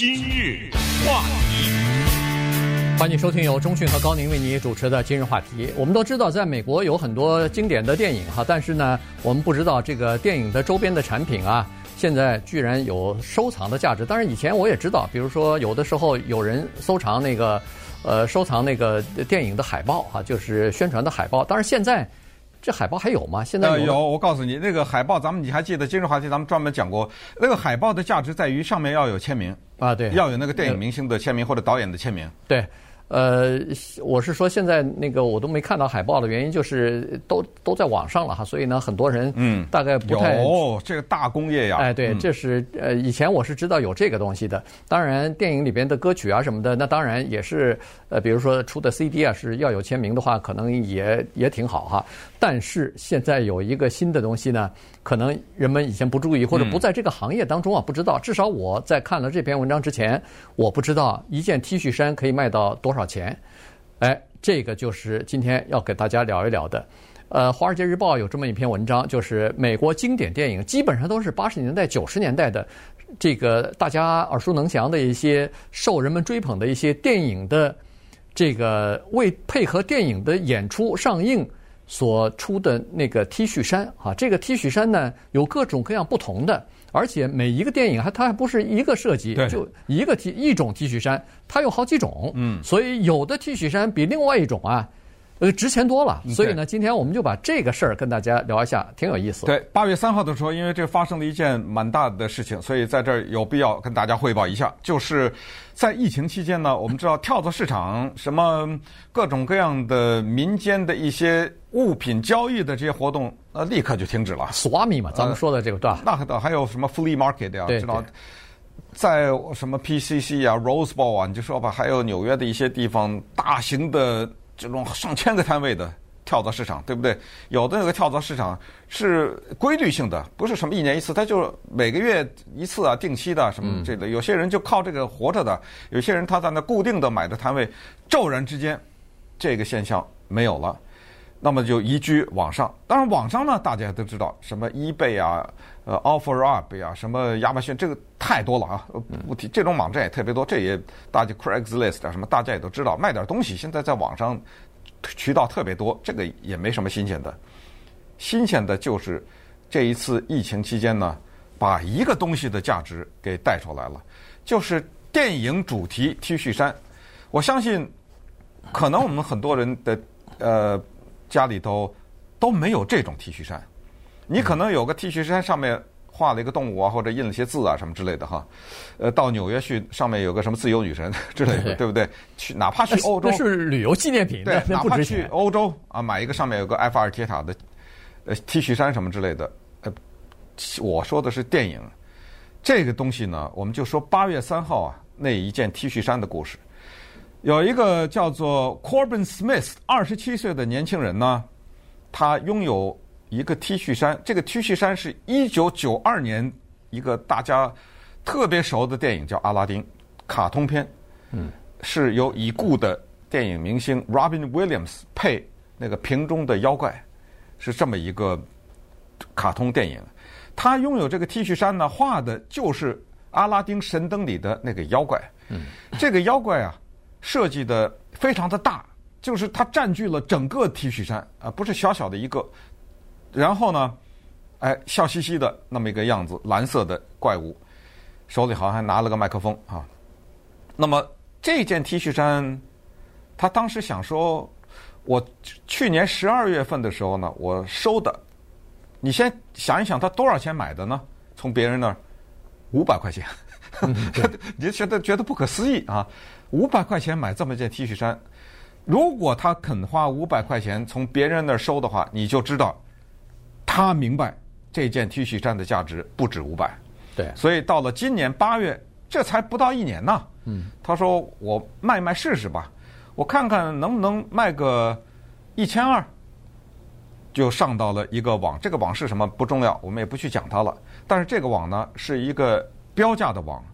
今日话题，欢迎收听由中讯和高宁为你主持的今日话题。我们都知道，在美国有很多经典的电影哈，但是呢，我们不知道这个电影的周边的产品啊，现在居然有收藏的价值。当然，以前我也知道，比如说有的时候有人收藏那个，呃，收藏那个电影的海报哈，就是宣传的海报。当然，现在。这海报还有吗？现在有，呃、有。我告诉你，那个海报，咱们你还记得？今日话题咱们专门讲过，那个海报的价值在于上面要有签名啊，对，要有那个电影明星的签名或者导演的签名，对。呃，我是说，现在那个我都没看到海报的原因，就是都都在网上了哈，所以呢，很多人嗯，大概不太哦，这个大工业呀，哎，对，这是呃，以前我是知道有这个东西的。当然，电影里边的歌曲啊什么的，那当然也是呃，比如说出的 CD 啊，是要有签名的话，可能也也挺好哈。但是现在有一个新的东西呢，可能人们以前不注意或者不在这个行业当中啊，不知道。至少我在看了这篇文章之前，我不知道一件 T 恤衫可以卖到多少。钱？哎，这个就是今天要给大家聊一聊的。呃，《华尔街日报》有这么一篇文章，就是美国经典电影基本上都是八十年代、九十年代的这个大家耳熟能详的一些受人们追捧的一些电影的这个为配合电影的演出上映所出的那个 T 恤衫啊。这个 T 恤衫呢，有各种各样不同的。而且每一个电影还它还不是一个设计，就一个 T 一种 T 恤衫，它有好几种，嗯，所以有的 T 恤衫比另外一种啊，呃，值钱多了。所以呢，今天我们就把这个事儿跟大家聊一下，挺有意思。对，八月三号的时候，因为这发生了一件蛮大的事情，所以在这儿有必要跟大家汇报一下，就是在疫情期间呢，我们知道跳蚤市场什么各种各样的民间的一些物品交易的这些活动。呃，立刻就停止了。Swami 嘛，咱们说的这个对吧？那倒还有什么 Flea Market 呀？知道，在什么 PCC 啊、Rose Bowl 啊，你就说吧，还有纽约的一些地方，大型的这种上千个摊位的跳蚤市场，对不对？有的那个跳蚤市场是规律性的，不是什么一年一次，它就每个月一次啊，定期的什么这个。有些人就靠这个活着的，有些人他在那固定的买的摊位，骤然之间，这个现象没有了。那么就移居网上，当然网上呢，大家都知道什么 eBay 啊，呃，OfferUp 呀，什么亚马逊，这个太多了啊，不提这种网站也特别多，这也大家 Craigslist 啊什么，大家也都知道，卖点东西现在在网上渠道特别多，这个也没什么新鲜的。新鲜的就是这一次疫情期间呢，把一个东西的价值给带出来了，就是电影主题 T 恤衫。我相信，可能我们很多人的呃。家里头都没有这种 T 恤衫，你可能有个 T 恤衫上面画了一个动物啊，或者印了些字啊什么之类的哈。呃，到纽约去上面有个什么自由女神 之类的，对不对？去哪怕去欧洲，那是旅游纪念品，对，哪怕去欧洲啊，买一个上面有个埃菲尔铁塔的呃 T 恤衫什么之类的。呃，我说的是电影，这个东西呢，我们就说八月三号啊那一件 T 恤衫的故事。有一个叫做 Corbin Smith，二十七岁的年轻人呢，他拥有一个 T 恤衫。这个 T 恤衫是一九九二年一个大家特别熟的电影叫《阿拉丁》卡通片，嗯，是由已故的电影明星 Robin Williams 配那个瓶中的妖怪，是这么一个卡通电影。他拥有这个 T 恤衫呢，画的就是阿拉丁神灯里的那个妖怪。嗯，这个妖怪啊。设计的非常的大，就是它占据了整个 T 恤衫啊，不是小小的一个。然后呢，哎，笑嘻嘻的那么一个样子，蓝色的怪物，手里好像还拿了个麦克风啊。那么这件 T 恤衫，他当时想说，我去年十二月份的时候呢，我收的。你先想一想，他多少钱买的呢？从别人那儿五百块钱，你就 觉得觉得不可思议啊。五百块钱买这么件 T 恤衫，如果他肯花五百块钱从别人那儿收的话，你就知道他明白这件 T 恤衫的价值不止五百。对，所以到了今年八月，这才不到一年呢。嗯，他说我卖卖试试吧，我看看能不能卖个一千二，就上到了一个网。这个网是什么不重要，我们也不去讲它了。但是这个网呢，是一个标价的网，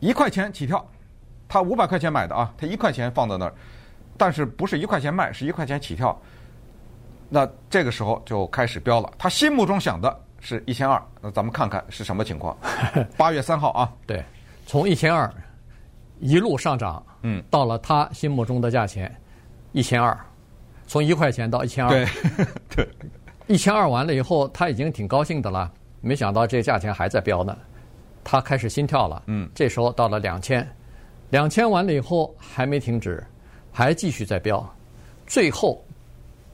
一块钱起跳。他五百块钱买的啊，他一块钱放在那儿，但是不是一块钱卖，是一块钱起跳。那这个时候就开始飙了。他心目中想的是一千二，那咱们看看是什么情况。八月三号啊，对，从一千二一路上涨，嗯，到了他心目中的价钱一千二，从一块钱到一千二，对 对，一千二完了以后，他已经挺高兴的了，没想到这价钱还在飙呢，他开始心跳了，嗯，这时候到了两千，两千完了以后还没停止，还继续在飙，最后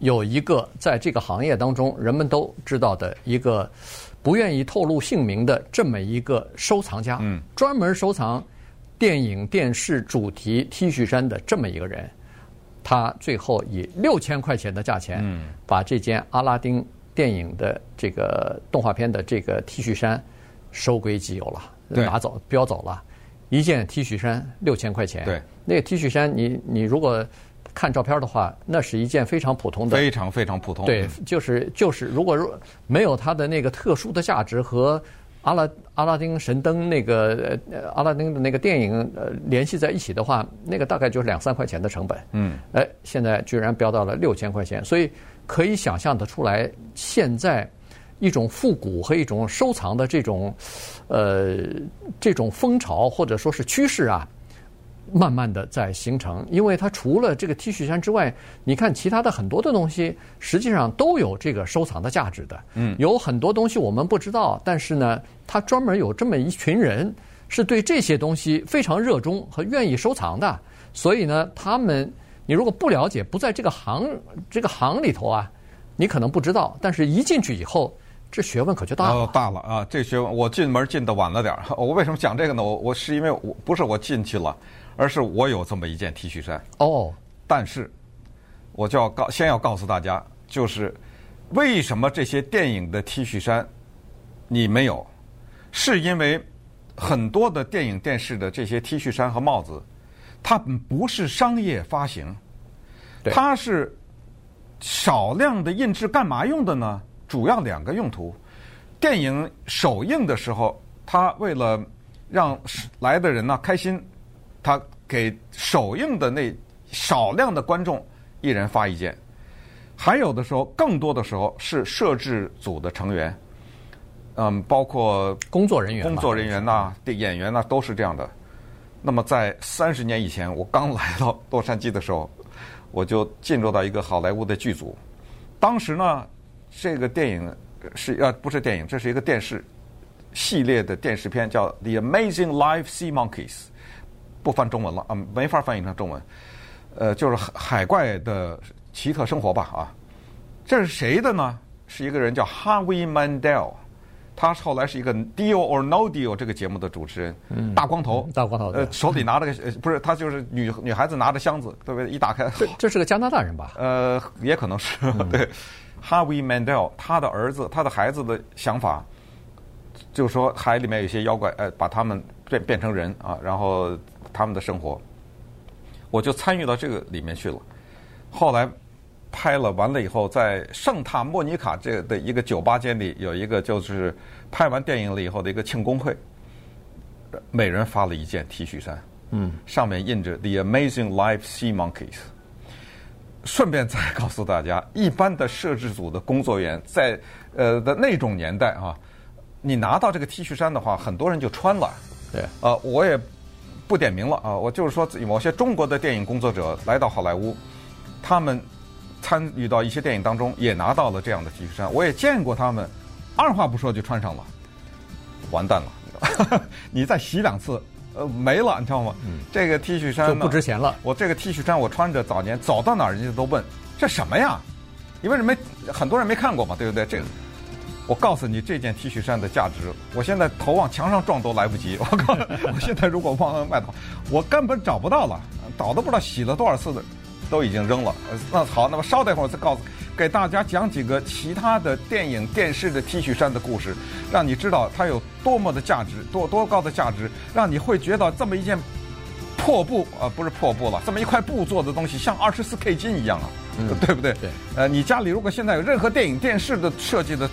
有一个在这个行业当中人们都知道的一个不愿意透露姓名的这么一个收藏家，嗯，专门收藏电影电视主题 T 恤衫的这么一个人，他最后以六千块钱的价钱，嗯，把这件阿拉丁电影的这个动画片的这个 T 恤衫收归己有了，拿走标走了，一件 T 恤衫六千块钱，对，那个 T 恤衫你你如果看照片的话，那是一件非常普通的，非常非常普通。对，就是就是，如果如没有它的那个特殊的价值和阿拉阿拉丁神灯那个呃阿拉丁的那个电影呃联系在一起的话，那个大概就是两三块钱的成本。嗯，哎，现在居然飙到了六千块钱，所以可以想象得出来，现在一种复古和一种收藏的这种呃这种风潮或者说是趋势啊。慢慢的在形成，因为它除了这个 T 恤衫之外，你看其他的很多的东西，实际上都有这个收藏的价值的。嗯，有很多东西我们不知道，但是呢，它专门有这么一群人是对这些东西非常热衷和愿意收藏的。所以呢，他们你如果不了解，不在这个行这个行里头啊，你可能不知道，但是一进去以后，这学问可就大了。哦，大了啊！这学问我进门进的晚了点儿。我为什么讲这个呢？我我是因为我不是我进去了。而是我有这么一件 T 恤衫哦，但是我就要告先要告诉大家，就是为什么这些电影的 T 恤衫你没有，是因为很多的电影电视的这些 T 恤衫和帽子，它不是商业发行，它是少量的印制，干嘛用的呢？主要两个用途，电影首映的时候，他为了让来的人呢开心。他给首映的那少量的观众一人发一件，还有的时候，更多的时候是摄制组的成员，嗯，包括工作人员、工作人员呐、的演员呐，都是这样的。那么在三十年以前，我刚来到洛杉矶的时候，我就进入到一个好莱坞的剧组。当时呢，这个电影是呃不是电影，这是一个电视系列的电视片，叫《The Amazing Life Sea Monkeys》。不翻中文了啊，没法翻译成中文。呃，就是海海怪的奇特生活吧啊。这是谁的呢？是一个人叫 Harvey Mandel，他后来是一个 Deal or No Deal 这个节目的主持人，嗯、大光头，大光头，呃，手里拿着个不是他就是女女孩子拿着箱子，对不对？一打开，这这是个加拿大人吧？呃，也可能是、嗯、对。Howie Mandel 他的儿子他的孩子的想法，就是说海里面有些妖怪，呃，把他们变变成人啊，然后。他们的生活，我就参与到这个里面去了。后来拍了完了以后，在圣塔莫尼卡这的一个酒吧间里，有一个就是拍完电影了以后的一个庆功会，每人发了一件 T 恤衫，嗯，上面印着 The Amazing Life Sea Monkeys。顺便再告诉大家，一般的摄制组的工作员在呃的那种年代啊，你拿到这个 T 恤衫的话，很多人就穿了。对，呃，我也。不点名了啊！我就是说，某些中国的电影工作者来到好莱坞，他们参与到一些电影当中，也拿到了这样的 T 恤衫。我也见过他们，二话不说就穿上了，完蛋了！你 再洗两次，呃，没了，你知道吗？嗯，这个 T 恤衫就不值钱了。我这个 T 恤衫我穿着，早年走到哪儿人家都问这什么呀？因为人没很多人没看过嘛，对不对？这个。我告诉你，这件 T 恤衫的价值，我现在头往墙上撞都来不及。我告诉你，我现在如果往外头，我根本找不到了，倒都不知道洗了多少次的，都已经扔了。那好，那么稍等一会儿，我再告诉给大家讲几个其他的电影、电视的 T 恤衫的故事，让你知道它有多么的价值，多多高的价值，让你会觉得这么一件破布啊、呃，不是破布了，这么一块布做的东西，像二十四 K 金一样啊，嗯、对不对？对。呃，你家里如果现在有任何电影、电视的设计的。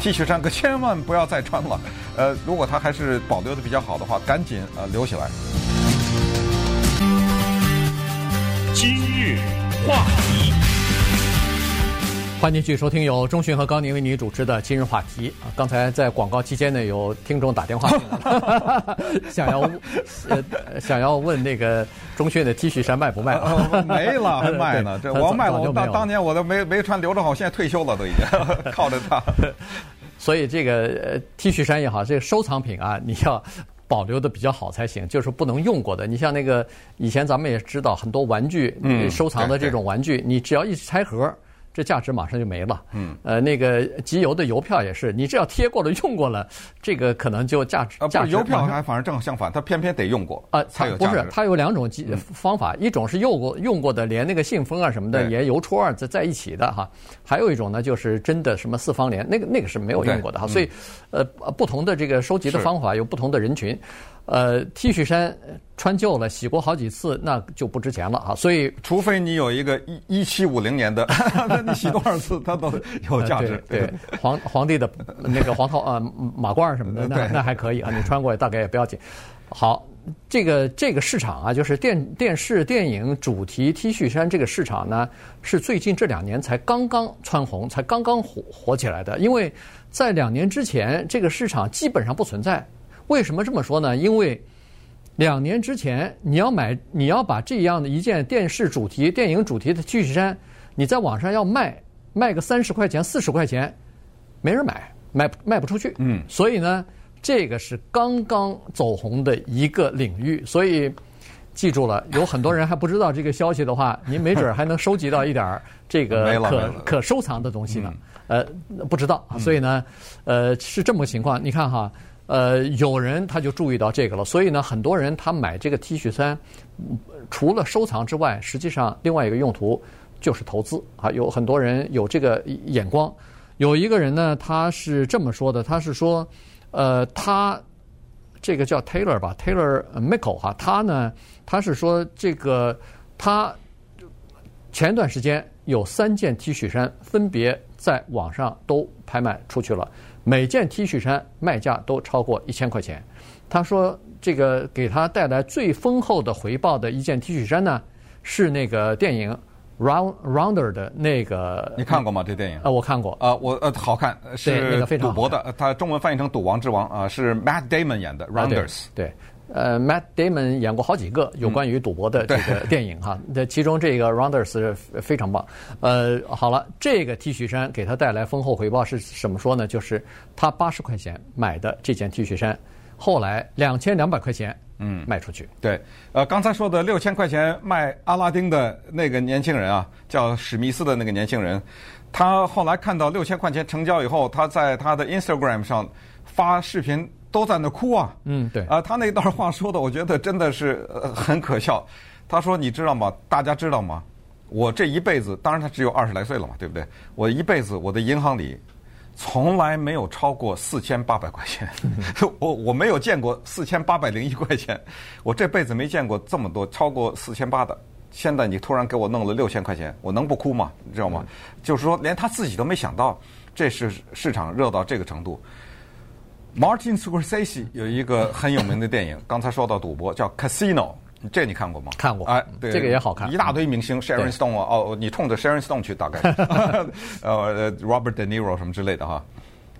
T 恤衫可千万不要再穿了，呃，如果它还是保留的比较好的话，赶紧呃留起来。今日话题，欢迎继续收听由钟迅和高宁为你主持的今日话题啊！刚才在广告期间呢，有听众打电话 想要呃想要问那个钟迅的 T 恤衫卖不卖？哦、没了 还卖呢？这我卖了，我当当年我都没没穿留着好，现在退休了都已经 靠着它。所以这个 T 恤衫也好，这个收藏品啊，你要保留的比较好才行，就是不能用过的。你像那个以前咱们也知道很多玩具，嗯，收藏的这种玩具，你只要一拆盒。这价值马上就没了。嗯，呃，那个集邮的邮票也是，你只要贴过了、用过了，这个可能就价值价值。啊，邮票还反而正好相反，它偏偏得用过啊，才有价值。不是，它有两种方法，一种是用过用过的，连那个信封啊什么的也邮戳啊在在一起的哈。还有一种呢，就是真的什么四方联，那个那个是没有用过的哈。所以，呃，不同的这个收集的方法有不同的人群。呃，T 恤衫穿旧了，洗过好几次，那就不值钱了啊！所以，除非你有一个一一七五零年的，那你洗多少次它都有价值。呃、对，对皇皇帝的那个黄套啊、呃、马褂什么的，那那还可以啊，你穿过来大概也不要紧。好，这个这个市场啊，就是电电视电影主题 T 恤衫这个市场呢，是最近这两年才刚刚蹿红，才刚刚火火起来的。因为在两年之前，这个市场基本上不存在。为什么这么说呢？因为两年之前，你要买，你要把这样的一件电视主题、电影主题的 T 恤衫，你在网上要卖，卖个三十块钱、四十块钱，没人买，卖卖不出去。嗯，所以呢，这个是刚刚走红的一个领域。所以记住了，有很多人还不知道这个消息的话，您没准还能收集到一点这个可可收藏的东西呢。呃，不知道，所以呢，呃，是这么个情况。你看哈。呃，有人他就注意到这个了，所以呢，很多人他买这个 T 恤衫，除了收藏之外，实际上另外一个用途就是投资啊。有很多人有这个眼光。有一个人呢，他是这么说的，他是说，呃，他这个叫 Taylor 吧，Taylor Michael 哈，他呢，他是说这个他前段时间有三件 T 恤衫分别在网上都拍卖出去了。每件 T 恤衫卖价都超过一千块钱。他说：“这个给他带来最丰厚的回报的一件 T 恤衫呢，是那个电影《Round Rounder》的那个。你看过吗？这电影？啊，我看过。啊，我呃，好看，是赌博的。他中文翻译成《赌王之王》啊，是 Matt Damon 演的《Rounders》。对。呃，Matt Damon 演过好几个有关于赌博的这个电影哈，这其中这个 Rounders 非常棒。呃，好了，这个 T 恤衫给他带来丰厚回报是什么说呢？就是他八十块钱买的这件 T 恤衫，后来两千两百块钱嗯卖出去。对，呃，刚才说的六千块钱卖阿拉丁的那个年轻人啊，叫史密斯的那个年轻人，他后来看到六千块钱成交以后，他在他的 Instagram 上发视频。都在那哭啊！嗯，对啊，他那段话说的，我觉得真的是很可笑。他说：“你知道吗？大家知道吗？我这一辈子，当然他只有二十来岁了嘛，对不对？我一辈子，我的银行里从来没有超过四千八百块钱，我我没有见过四千八百零一块钱，我这辈子没见过这么多超过四千八的。现在你突然给我弄了六千块钱，我能不哭吗？你知道吗？就是说，连他自己都没想到，这是市场热到这个程度。” Martin Scorsese 有一个很有名的电影，刚才说到赌博叫 Casino，这你看过吗？看过。哎，对，这个也好看。一大堆明星，Sharon Stone 啊，哦，你冲着 Sharon Stone 去，大概，呃，Robert De Niro 什么之类的哈。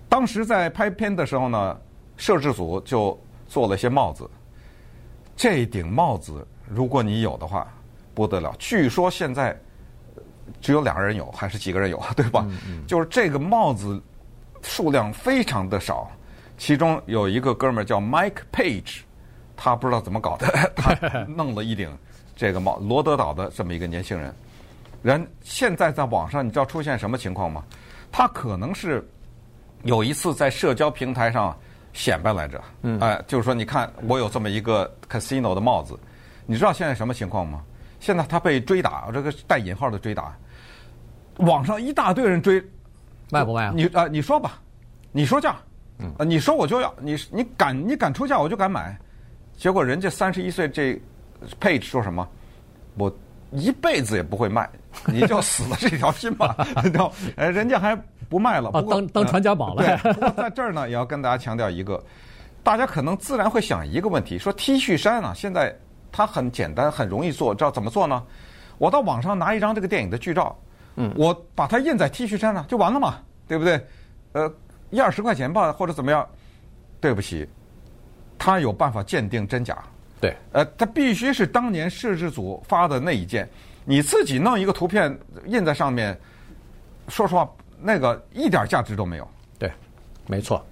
当时在拍片的时候呢，摄制组就做了一些帽子。这顶帽子，如果你有的话，不得了。据说现在只有两个人有，还是几个人有，对吧？嗯嗯。就是这个帽子数量非常的少。其中有一个哥们儿叫 Mike Page，他不知道怎么搞的，他弄了一顶这个帽，罗德岛的这么一个年轻人。人现在在网上，你知道出现什么情况吗？他可能是有一次在社交平台上显摆来着，嗯，哎，就是说，你看我有这么一个 casino 的帽子，你知道现在什么情况吗？现在他被追打，这个带引号的追打，网上一大堆人追，卖不卖啊？你啊，你说吧，你说价。嗯，你说我就要你，你敢你敢出价，我就敢买。结果人家三十一岁这 Page 说什么？我一辈子也不会卖，你就死了这条心吧。你知道？哎，人家还不卖了，不过当当传家宝了。对，不过在这儿呢，也要跟大家强调一个，大家可能自然会想一个问题：说 T 恤衫啊，现在它很简单，很容易做，知道怎么做呢？我到网上拿一张这个电影的剧照，嗯，我把它印在 T 恤衫上就完了嘛，对不对？呃，一二十块钱吧，或者怎么样？对不起，他有办法鉴定真假。对，呃，他必须是当年摄制组发的那一件，你自己弄一个图片印在上面，说实话，那个一点价值都没有。对，没错。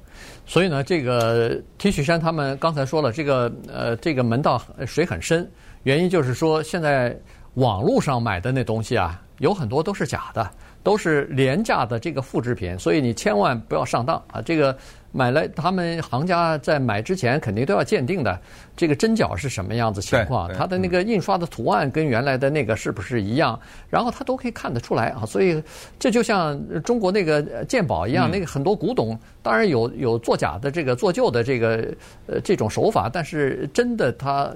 所以呢，这个 T 恤衫他们刚才说了，这个呃，这个门道水很深，原因就是说现在。网络上买的那东西啊，有很多都是假的，都是廉价的这个复制品，所以你千万不要上当啊！这个买来，他们行家在买之前肯定都要鉴定的，这个针脚是什么样子情况，它的那个印刷的图案跟原来的那个是不是一样，然后他都可以看得出来啊。所以这就像中国那个鉴宝一样，那个很多古董当然有有作假的这个做旧的这个呃这种手法，但是真的他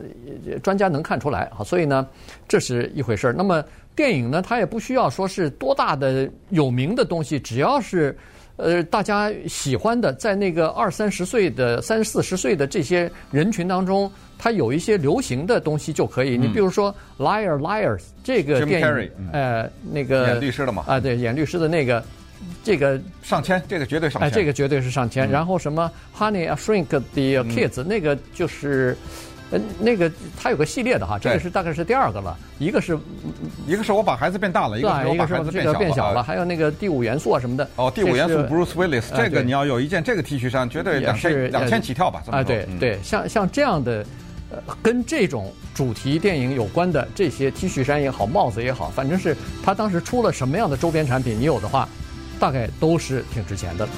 专家能看出来啊。所以呢，这是一回事儿。那么电影呢，它也不需要说是多大的有名的东西，只要是。呃，大家喜欢的，在那个二三十岁的、三四十岁的这些人群当中，它有一些流行的东西就可以。你比如说《Liar Liars》这个电影，呃，那个演律师的嘛，啊，对，演律师的那个，这个上千，这个绝对上千，哎，这个绝对是上千。然后什么《Honey I Shrink the Kids》，那个就是。呃，那个它有个系列的哈，这个是大概是第二个了，一个是，一个是我把孩子变大了，一个是我把孩子变小了，变小了，还有那个第五元素啊什么的。哦，第五元素 Bruce Willis，这个你要有一件这个 T 恤衫，绝对两千两千起跳吧？啊，对对，像像这样的，呃，跟这种主题电影有关的这些 T 恤衫也好，帽子也好，反正是他当时出了什么样的周边产品，你有的话，大概都是挺值钱的。